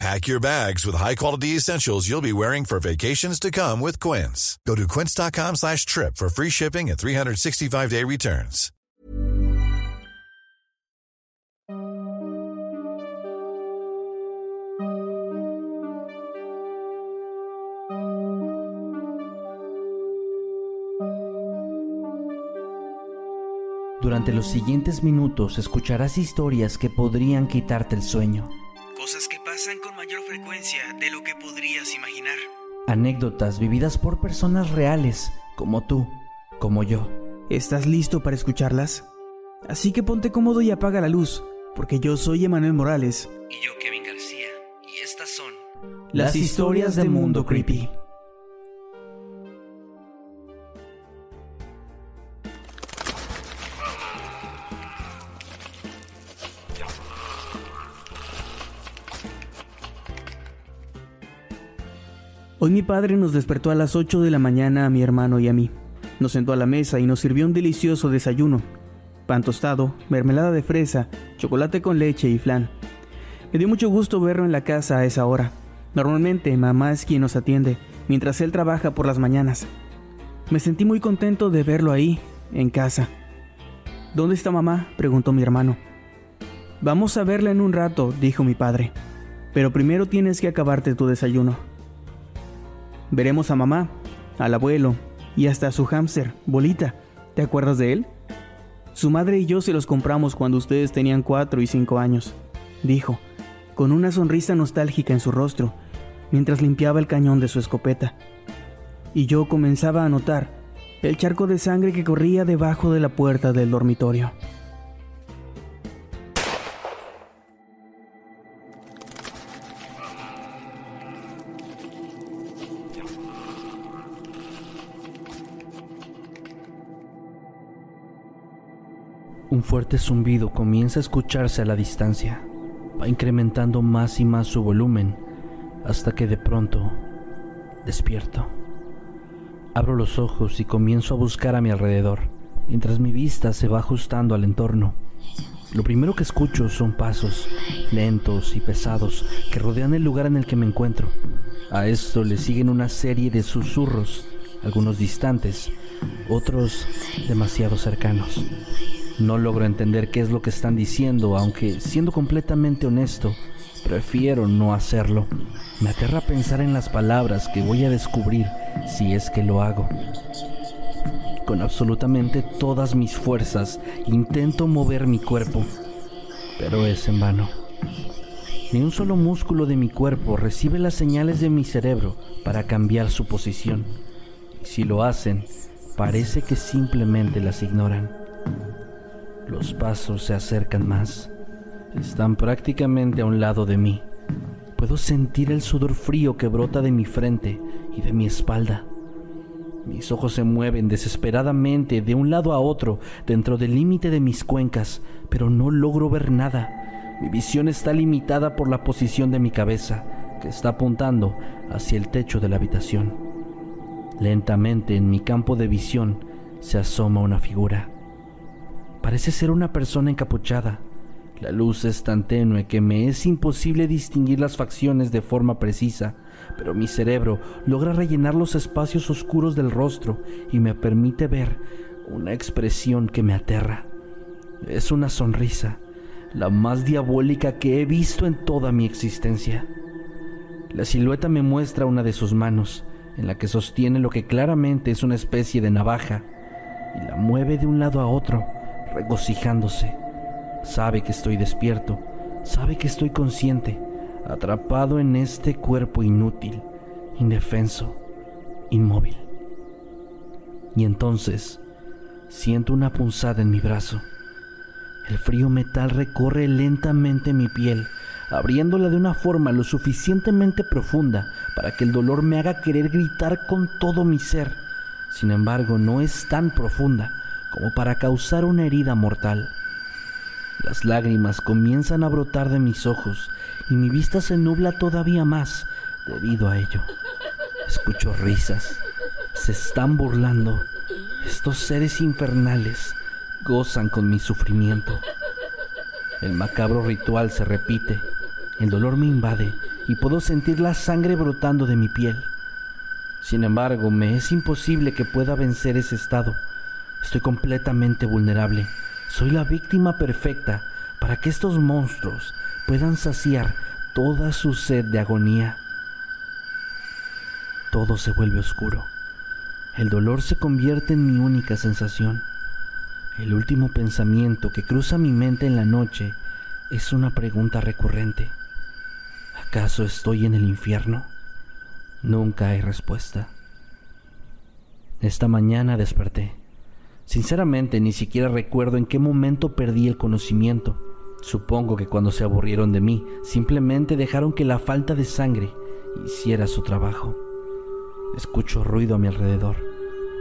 Pack your bags with high-quality essentials you'll be wearing for vacations to come with Quince. Go to quince.com slash trip for free shipping and 365-day returns. Durante los siguientes minutos escucharás historias que podrían quitarte el sueño. Cosas que pasan con mayor frecuencia de lo que podrías imaginar. Anécdotas vividas por personas reales, como tú, como yo. ¿Estás listo para escucharlas? Así que ponte cómodo y apaga la luz, porque yo soy Emanuel Morales. Y yo, Kevin García. Y estas son... Las historias de Mundo Creepy. Hoy mi padre nos despertó a las 8 de la mañana a mi hermano y a mí. Nos sentó a la mesa y nos sirvió un delicioso desayuno. Pan tostado, mermelada de fresa, chocolate con leche y flan. Me dio mucho gusto verlo en la casa a esa hora. Normalmente mamá es quien nos atiende, mientras él trabaja por las mañanas. Me sentí muy contento de verlo ahí, en casa. ¿Dónde está mamá? preguntó mi hermano. Vamos a verla en un rato, dijo mi padre. Pero primero tienes que acabarte tu desayuno. Veremos a mamá, al abuelo y hasta a su hámster, Bolita. ¿Te acuerdas de él? Su madre y yo se los compramos cuando ustedes tenían cuatro y cinco años, dijo, con una sonrisa nostálgica en su rostro, mientras limpiaba el cañón de su escopeta. Y yo comenzaba a notar el charco de sangre que corría debajo de la puerta del dormitorio. Un fuerte zumbido comienza a escucharse a la distancia. Va incrementando más y más su volumen hasta que de pronto despierto. Abro los ojos y comienzo a buscar a mi alrededor, mientras mi vista se va ajustando al entorno. Lo primero que escucho son pasos lentos y pesados que rodean el lugar en el que me encuentro. A esto le siguen una serie de susurros, algunos distantes, otros demasiado cercanos. No logro entender qué es lo que están diciendo, aunque siendo completamente honesto, prefiero no hacerlo. Me aterra pensar en las palabras que voy a descubrir si es que lo hago. Con absolutamente todas mis fuerzas intento mover mi cuerpo, pero es en vano. Ni un solo músculo de mi cuerpo recibe las señales de mi cerebro para cambiar su posición. Si lo hacen, parece que simplemente las ignoran. Los pasos se acercan más. Están prácticamente a un lado de mí. Puedo sentir el sudor frío que brota de mi frente y de mi espalda. Mis ojos se mueven desesperadamente de un lado a otro dentro del límite de mis cuencas, pero no logro ver nada. Mi visión está limitada por la posición de mi cabeza, que está apuntando hacia el techo de la habitación. Lentamente en mi campo de visión se asoma una figura. Parece ser una persona encapuchada. La luz es tan tenue que me es imposible distinguir las facciones de forma precisa, pero mi cerebro logra rellenar los espacios oscuros del rostro y me permite ver una expresión que me aterra. Es una sonrisa, la más diabólica que he visto en toda mi existencia. La silueta me muestra una de sus manos, en la que sostiene lo que claramente es una especie de navaja, y la mueve de un lado a otro regocijándose. Sabe que estoy despierto, sabe que estoy consciente, atrapado en este cuerpo inútil, indefenso, inmóvil. Y entonces siento una punzada en mi brazo. El frío metal recorre lentamente mi piel, abriéndola de una forma lo suficientemente profunda para que el dolor me haga querer gritar con todo mi ser. Sin embargo, no es tan profunda como para causar una herida mortal. Las lágrimas comienzan a brotar de mis ojos y mi vista se nubla todavía más debido a ello. Escucho risas. Se están burlando. Estos seres infernales gozan con mi sufrimiento. El macabro ritual se repite. El dolor me invade y puedo sentir la sangre brotando de mi piel. Sin embargo, me es imposible que pueda vencer ese estado. Estoy completamente vulnerable. Soy la víctima perfecta para que estos monstruos puedan saciar toda su sed de agonía. Todo se vuelve oscuro. El dolor se convierte en mi única sensación. El último pensamiento que cruza mi mente en la noche es una pregunta recurrente. ¿Acaso estoy en el infierno? Nunca hay respuesta. Esta mañana desperté. Sinceramente ni siquiera recuerdo en qué momento perdí el conocimiento. Supongo que cuando se aburrieron de mí, simplemente dejaron que la falta de sangre hiciera su trabajo. Escucho ruido a mi alrededor.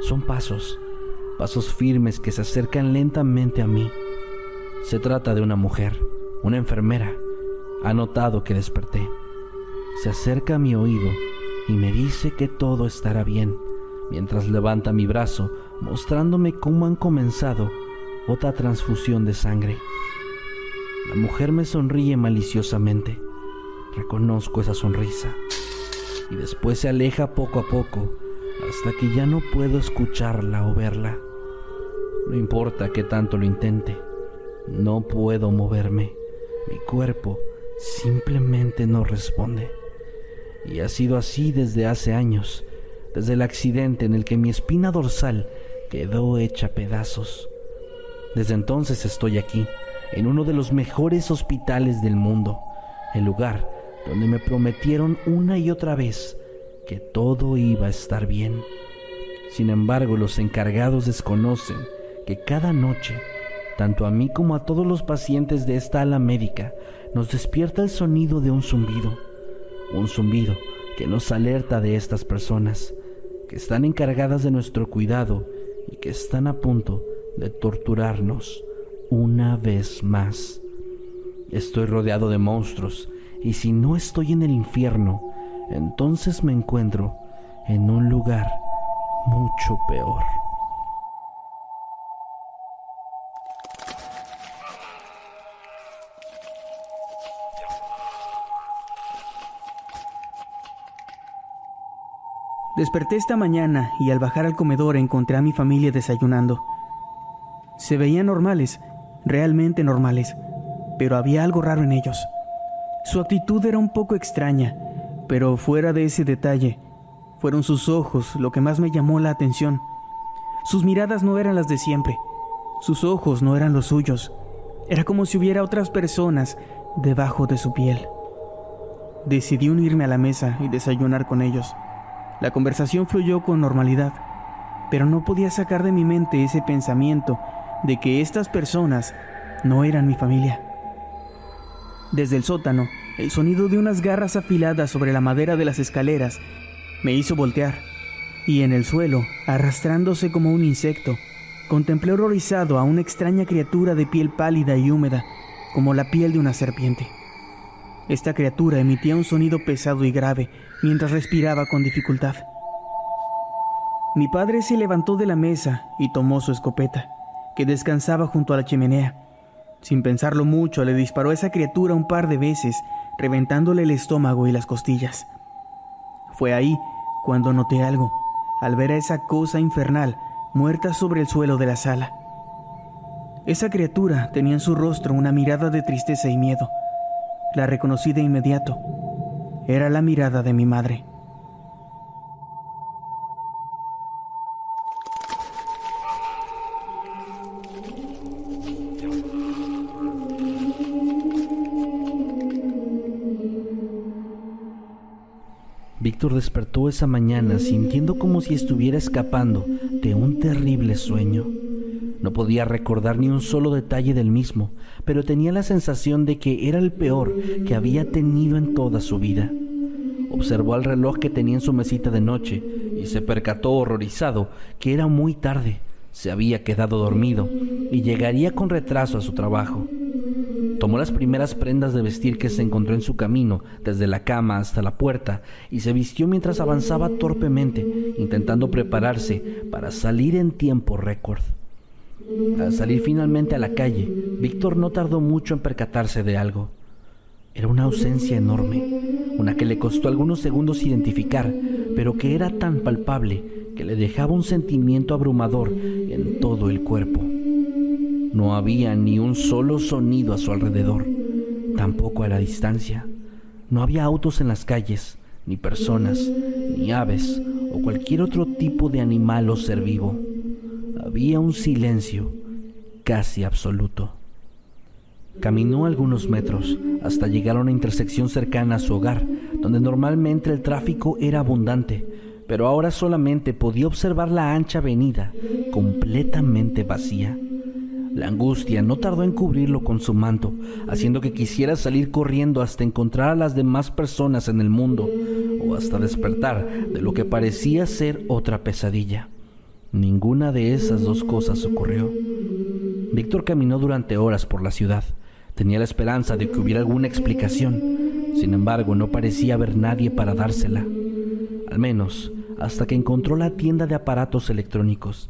Son pasos, pasos firmes que se acercan lentamente a mí. Se trata de una mujer, una enfermera. Ha notado que desperté. Se acerca a mi oído y me dice que todo estará bien, mientras levanta mi brazo mostrándome cómo han comenzado otra transfusión de sangre. La mujer me sonríe maliciosamente. Reconozco esa sonrisa y después se aleja poco a poco hasta que ya no puedo escucharla o verla. No importa que tanto lo intente, no puedo moverme. Mi cuerpo simplemente no responde. Y ha sido así desde hace años, desde el accidente en el que mi espina dorsal quedó hecha pedazos. Desde entonces estoy aquí, en uno de los mejores hospitales del mundo, el lugar donde me prometieron una y otra vez que todo iba a estar bien. Sin embargo, los encargados desconocen que cada noche, tanto a mí como a todos los pacientes de esta ala médica, nos despierta el sonido de un zumbido, un zumbido que nos alerta de estas personas que están encargadas de nuestro cuidado y que están a punto de torturarnos una vez más. Estoy rodeado de monstruos y si no estoy en el infierno, entonces me encuentro en un lugar mucho peor. Desperté esta mañana y al bajar al comedor encontré a mi familia desayunando. Se veían normales, realmente normales, pero había algo raro en ellos. Su actitud era un poco extraña, pero fuera de ese detalle, fueron sus ojos lo que más me llamó la atención. Sus miradas no eran las de siempre, sus ojos no eran los suyos, era como si hubiera otras personas debajo de su piel. Decidí unirme a la mesa y desayunar con ellos. La conversación fluyó con normalidad, pero no podía sacar de mi mente ese pensamiento de que estas personas no eran mi familia. Desde el sótano, el sonido de unas garras afiladas sobre la madera de las escaleras me hizo voltear, y en el suelo, arrastrándose como un insecto, contemplé horrorizado a una extraña criatura de piel pálida y húmeda, como la piel de una serpiente. Esta criatura emitía un sonido pesado y grave mientras respiraba con dificultad. Mi padre se levantó de la mesa y tomó su escopeta, que descansaba junto a la chimenea. Sin pensarlo mucho, le disparó a esa criatura un par de veces, reventándole el estómago y las costillas. Fue ahí cuando noté algo, al ver a esa cosa infernal muerta sobre el suelo de la sala. Esa criatura tenía en su rostro una mirada de tristeza y miedo. La reconocí de inmediato. Era la mirada de mi madre. Víctor despertó esa mañana sintiendo como si estuviera escapando de un terrible sueño. No podía recordar ni un solo detalle del mismo, pero tenía la sensación de que era el peor que había tenido en toda su vida. Observó el reloj que tenía en su mesita de noche y se percató horrorizado que era muy tarde. se había quedado dormido y llegaría con retraso a su trabajo. Tomó las primeras prendas de vestir que se encontró en su camino, desde la cama hasta la puerta, y se vistió mientras avanzaba torpemente, intentando prepararse para salir en tiempo récord. Al salir finalmente a la calle, Víctor no tardó mucho en percatarse de algo. Era una ausencia enorme, una que le costó algunos segundos identificar, pero que era tan palpable que le dejaba un sentimiento abrumador en todo el cuerpo. No había ni un solo sonido a su alrededor, tampoco a la distancia. No había autos en las calles, ni personas, ni aves o cualquier otro tipo de animal o ser vivo. Había un silencio casi absoluto. Caminó algunos metros hasta llegar a una intersección cercana a su hogar, donde normalmente el tráfico era abundante, pero ahora solamente podía observar la ancha avenida completamente vacía. La angustia no tardó en cubrirlo con su manto, haciendo que quisiera salir corriendo hasta encontrar a las demás personas en el mundo o hasta despertar de lo que parecía ser otra pesadilla. Ninguna de esas dos cosas ocurrió. Víctor caminó durante horas por la ciudad. Tenía la esperanza de que hubiera alguna explicación. Sin embargo, no parecía haber nadie para dársela. Al menos hasta que encontró la tienda de aparatos electrónicos.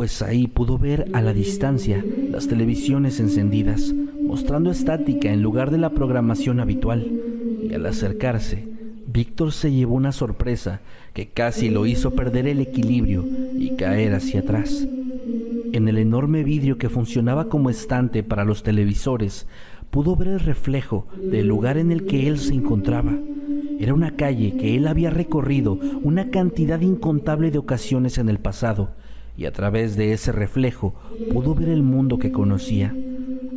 Pues ahí pudo ver a la distancia las televisiones encendidas, mostrando estática en lugar de la programación habitual. Y al acercarse, Víctor se llevó una sorpresa que casi lo hizo perder el equilibrio y caer hacia atrás. En el enorme vidrio que funcionaba como estante para los televisores, pudo ver el reflejo del lugar en el que él se encontraba. Era una calle que él había recorrido una cantidad incontable de ocasiones en el pasado, y a través de ese reflejo pudo ver el mundo que conocía.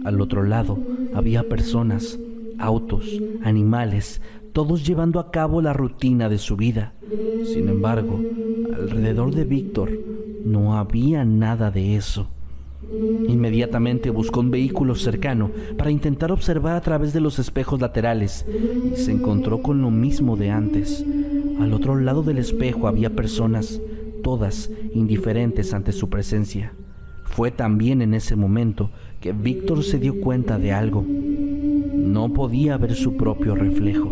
Al otro lado había personas, autos, animales, todos llevando a cabo la rutina de su vida. Sin embargo, alrededor de Víctor no había nada de eso. Inmediatamente buscó un vehículo cercano para intentar observar a través de los espejos laterales y se encontró con lo mismo de antes. Al otro lado del espejo había personas, todas indiferentes ante su presencia. Fue también en ese momento que Víctor se dio cuenta de algo. No podía ver su propio reflejo.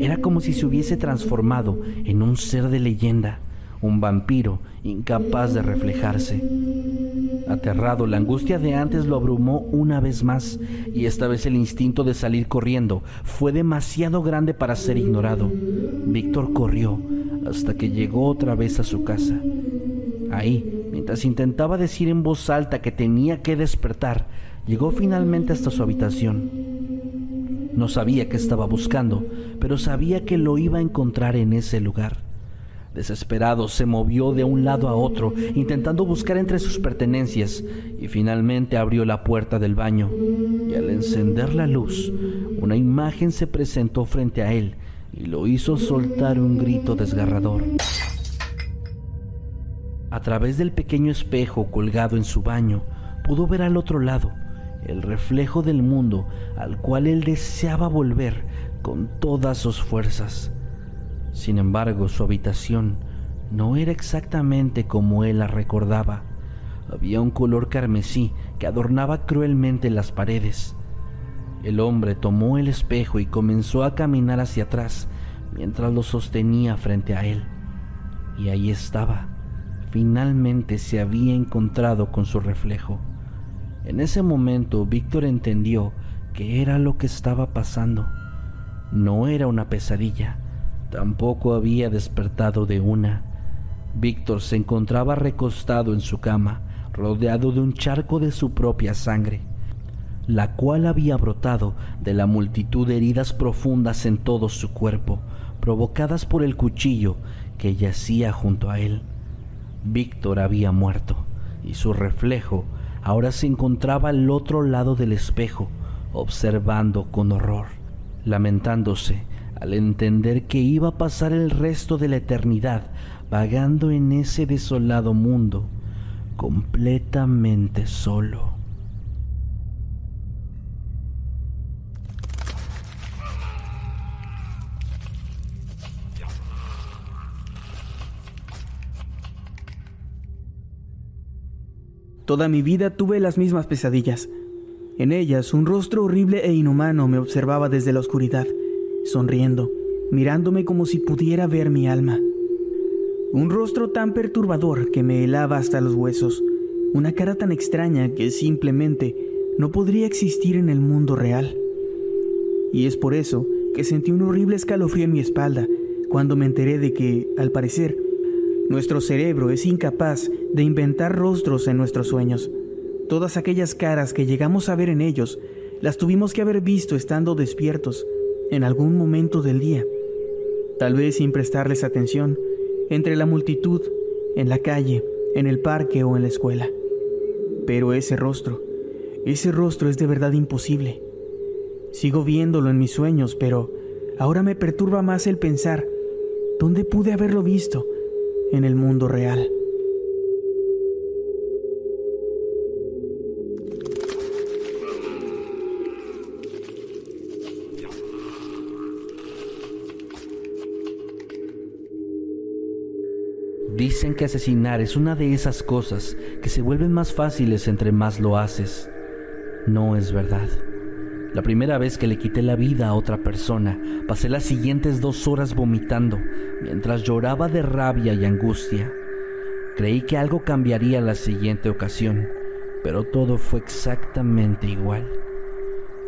Era como si se hubiese transformado en un ser de leyenda, un vampiro incapaz de reflejarse. Aterrado, la angustia de antes lo abrumó una vez más y esta vez el instinto de salir corriendo fue demasiado grande para ser ignorado. Víctor corrió hasta que llegó otra vez a su casa. Ahí, mientras intentaba decir en voz alta que tenía que despertar, llegó finalmente hasta su habitación. No sabía qué estaba buscando, pero sabía que lo iba a encontrar en ese lugar. Desesperado se movió de un lado a otro, intentando buscar entre sus pertenencias, y finalmente abrió la puerta del baño. Y al encender la luz, una imagen se presentó frente a él y lo hizo soltar un grito desgarrador. A través del pequeño espejo colgado en su baño, pudo ver al otro lado el reflejo del mundo al cual él deseaba volver con todas sus fuerzas. Sin embargo, su habitación no era exactamente como él la recordaba. Había un color carmesí que adornaba cruelmente las paredes. El hombre tomó el espejo y comenzó a caminar hacia atrás, mientras lo sostenía frente a él. Y ahí estaba. Finalmente se había encontrado con su reflejo. En ese momento Víctor entendió que era lo que estaba pasando. No era una pesadilla, tampoco había despertado de una. Víctor se encontraba recostado en su cama, rodeado de un charco de su propia sangre, la cual había brotado de la multitud de heridas profundas en todo su cuerpo, provocadas por el cuchillo que yacía junto a él. Víctor había muerto, y su reflejo ahora se encontraba al otro lado del espejo, observando con horror, lamentándose al entender que iba a pasar el resto de la eternidad vagando en ese desolado mundo, completamente solo. Toda mi vida tuve las mismas pesadillas. En ellas, un rostro horrible e inhumano me observaba desde la oscuridad, sonriendo, mirándome como si pudiera ver mi alma. Un rostro tan perturbador que me helaba hasta los huesos, una cara tan extraña que simplemente no podría existir en el mundo real. Y es por eso que sentí un horrible escalofrío en mi espalda cuando me enteré de que, al parecer, nuestro cerebro es incapaz de inventar rostros en nuestros sueños. Todas aquellas caras que llegamos a ver en ellos, las tuvimos que haber visto estando despiertos en algún momento del día. Tal vez sin prestarles atención, entre la multitud, en la calle, en el parque o en la escuela. Pero ese rostro, ese rostro es de verdad imposible. Sigo viéndolo en mis sueños, pero ahora me perturba más el pensar, ¿dónde pude haberlo visto? en el mundo real. Que asesinar es una de esas cosas que se vuelven más fáciles entre más lo haces. No es verdad. La primera vez que le quité la vida a otra persona, pasé las siguientes dos horas vomitando, mientras lloraba de rabia y angustia. Creí que algo cambiaría la siguiente ocasión, pero todo fue exactamente igual.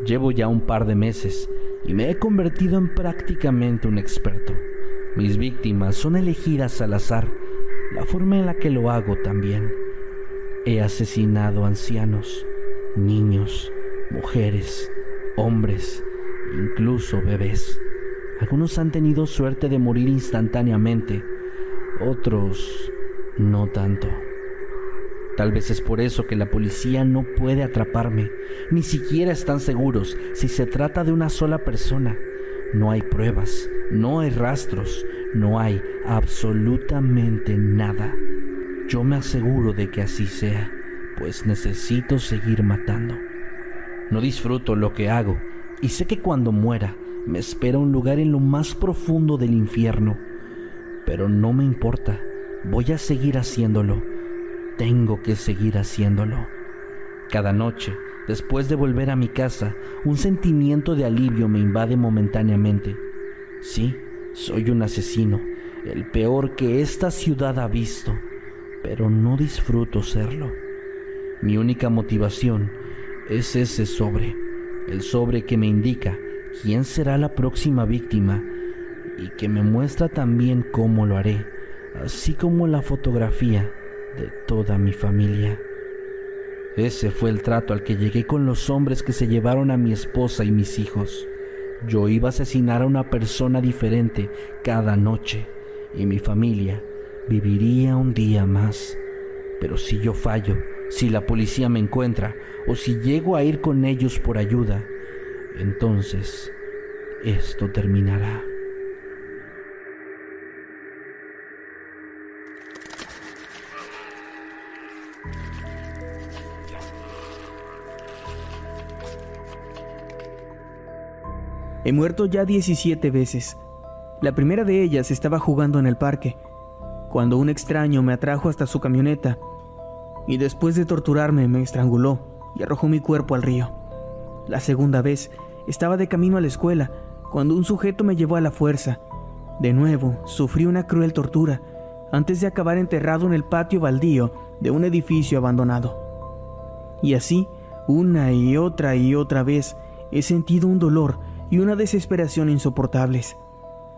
Llevo ya un par de meses y me he convertido en prácticamente un experto. Mis víctimas son elegidas al azar, la forma en la que lo hago también. He asesinado ancianos, niños, mujeres, hombres, incluso bebés. Algunos han tenido suerte de morir instantáneamente, otros no tanto. Tal vez es por eso que la policía no puede atraparme. Ni siquiera están seguros si se trata de una sola persona. No hay pruebas, no hay rastros, no hay absolutamente nada. Yo me aseguro de que así sea, pues necesito seguir matando. No disfruto lo que hago y sé que cuando muera me espera un lugar en lo más profundo del infierno. Pero no me importa, voy a seguir haciéndolo. Tengo que seguir haciéndolo. Cada noche, después de volver a mi casa, un sentimiento de alivio me invade momentáneamente. Sí, soy un asesino, el peor que esta ciudad ha visto, pero no disfruto serlo. Mi única motivación es ese sobre, el sobre que me indica quién será la próxima víctima y que me muestra también cómo lo haré, así como la fotografía de toda mi familia. Ese fue el trato al que llegué con los hombres que se llevaron a mi esposa y mis hijos. Yo iba a asesinar a una persona diferente cada noche y mi familia viviría un día más. Pero si yo fallo, si la policía me encuentra o si llego a ir con ellos por ayuda, entonces esto terminará. He muerto ya 17 veces. La primera de ellas estaba jugando en el parque, cuando un extraño me atrajo hasta su camioneta y después de torturarme me estranguló y arrojó mi cuerpo al río. La segunda vez estaba de camino a la escuela cuando un sujeto me llevó a la fuerza De nuevo, sufrí una cruel tortura antes de acabar enterrado en el patio baldío de un edificio abandonado. Y así, una y otra y otra vez, he sentido un dolor y una desesperación insoportables.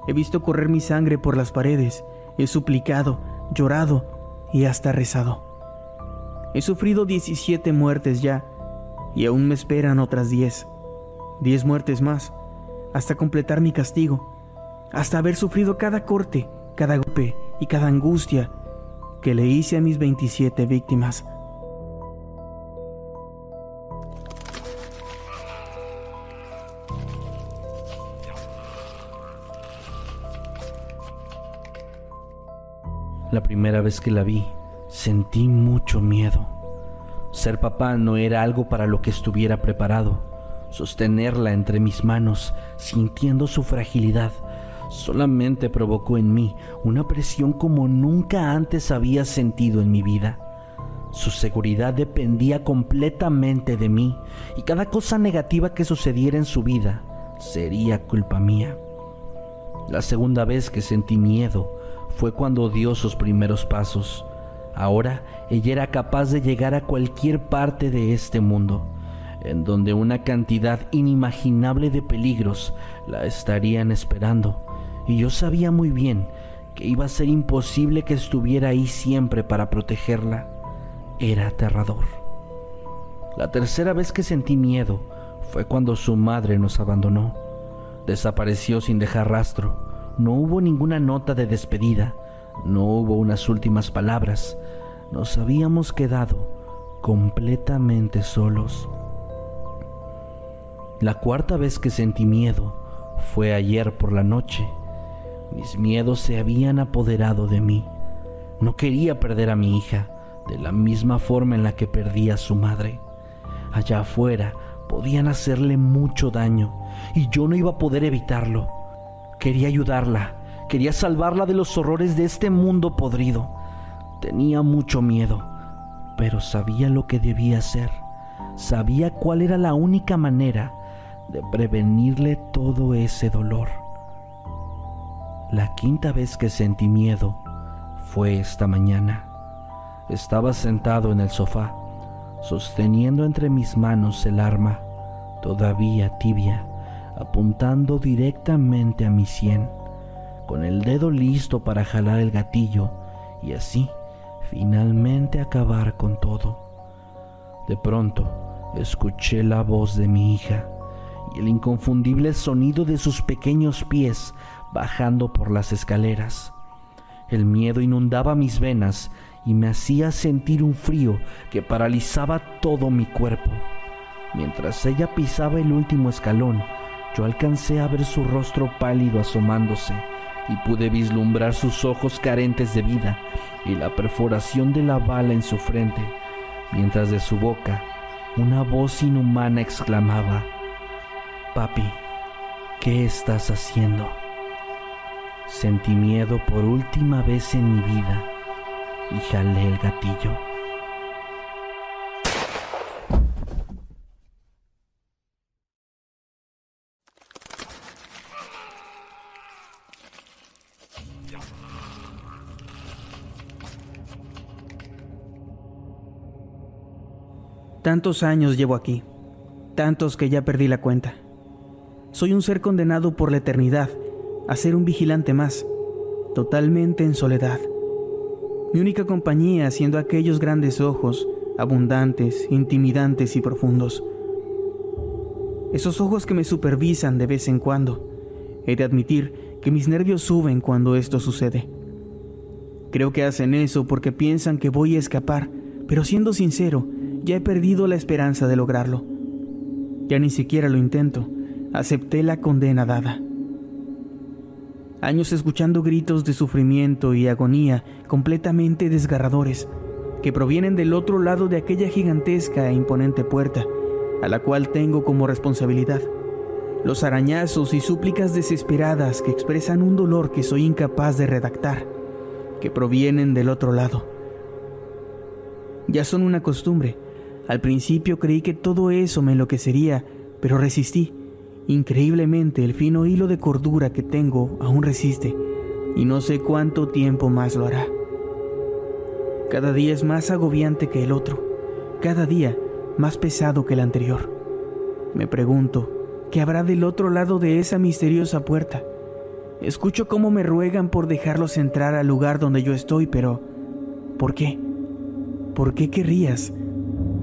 He visto correr mi sangre por las paredes, he suplicado, llorado y hasta rezado. He sufrido 17 muertes ya, y aún me esperan otras 10. 10 muertes más, hasta completar mi castigo, hasta haber sufrido cada corte, cada golpe y cada angustia que le hice a mis 27 víctimas. La primera vez que la vi, sentí mucho miedo. Ser papá no era algo para lo que estuviera preparado. Sostenerla entre mis manos, sintiendo su fragilidad, solamente provocó en mí una presión como nunca antes había sentido en mi vida. Su seguridad dependía completamente de mí y cada cosa negativa que sucediera en su vida sería culpa mía. La segunda vez que sentí miedo fue cuando dio sus primeros pasos. Ahora ella era capaz de llegar a cualquier parte de este mundo, en donde una cantidad inimaginable de peligros la estarían esperando, y yo sabía muy bien que iba a ser imposible que estuviera ahí siempre para protegerla. Era aterrador. La tercera vez que sentí miedo fue cuando su madre nos abandonó. Desapareció sin dejar rastro no hubo ninguna nota de despedida, no hubo unas últimas palabras. Nos habíamos quedado completamente solos. La cuarta vez que sentí miedo fue ayer por la noche. Mis miedos se habían apoderado de mí. No quería perder a mi hija de la misma forma en la que perdí a su madre. Allá afuera podían hacerle mucho daño y yo no iba a poder evitarlo. Quería ayudarla, quería salvarla de los horrores de este mundo podrido. Tenía mucho miedo, pero sabía lo que debía hacer. Sabía cuál era la única manera de prevenirle todo ese dolor. La quinta vez que sentí miedo fue esta mañana. Estaba sentado en el sofá, sosteniendo entre mis manos el arma, todavía tibia apuntando directamente a mi sien, con el dedo listo para jalar el gatillo y así finalmente acabar con todo. De pronto escuché la voz de mi hija y el inconfundible sonido de sus pequeños pies bajando por las escaleras. El miedo inundaba mis venas y me hacía sentir un frío que paralizaba todo mi cuerpo. Mientras ella pisaba el último escalón, alcancé a ver su rostro pálido asomándose y pude vislumbrar sus ojos carentes de vida y la perforación de la bala en su frente, mientras de su boca una voz inhumana exclamaba, Papi, ¿qué estás haciendo? Sentí miedo por última vez en mi vida y jalé el gatillo. Tantos años llevo aquí, tantos que ya perdí la cuenta. Soy un ser condenado por la eternidad a ser un vigilante más, totalmente en soledad. Mi única compañía siendo aquellos grandes ojos, abundantes, intimidantes y profundos. Esos ojos que me supervisan de vez en cuando. He de admitir que mis nervios suben cuando esto sucede. Creo que hacen eso porque piensan que voy a escapar, pero siendo sincero, ya he perdido la esperanza de lograrlo. Ya ni siquiera lo intento. Acepté la condena dada. Años escuchando gritos de sufrimiento y agonía completamente desgarradores, que provienen del otro lado de aquella gigantesca e imponente puerta, a la cual tengo como responsabilidad. Los arañazos y súplicas desesperadas que expresan un dolor que soy incapaz de redactar, que provienen del otro lado. Ya son una costumbre, al principio creí que todo eso me enloquecería, pero resistí. Increíblemente el fino hilo de cordura que tengo aún resiste, y no sé cuánto tiempo más lo hará. Cada día es más agobiante que el otro, cada día más pesado que el anterior. Me pregunto, ¿qué habrá del otro lado de esa misteriosa puerta? Escucho cómo me ruegan por dejarlos entrar al lugar donde yo estoy, pero ¿por qué? ¿Por qué querrías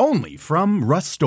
Only from Rust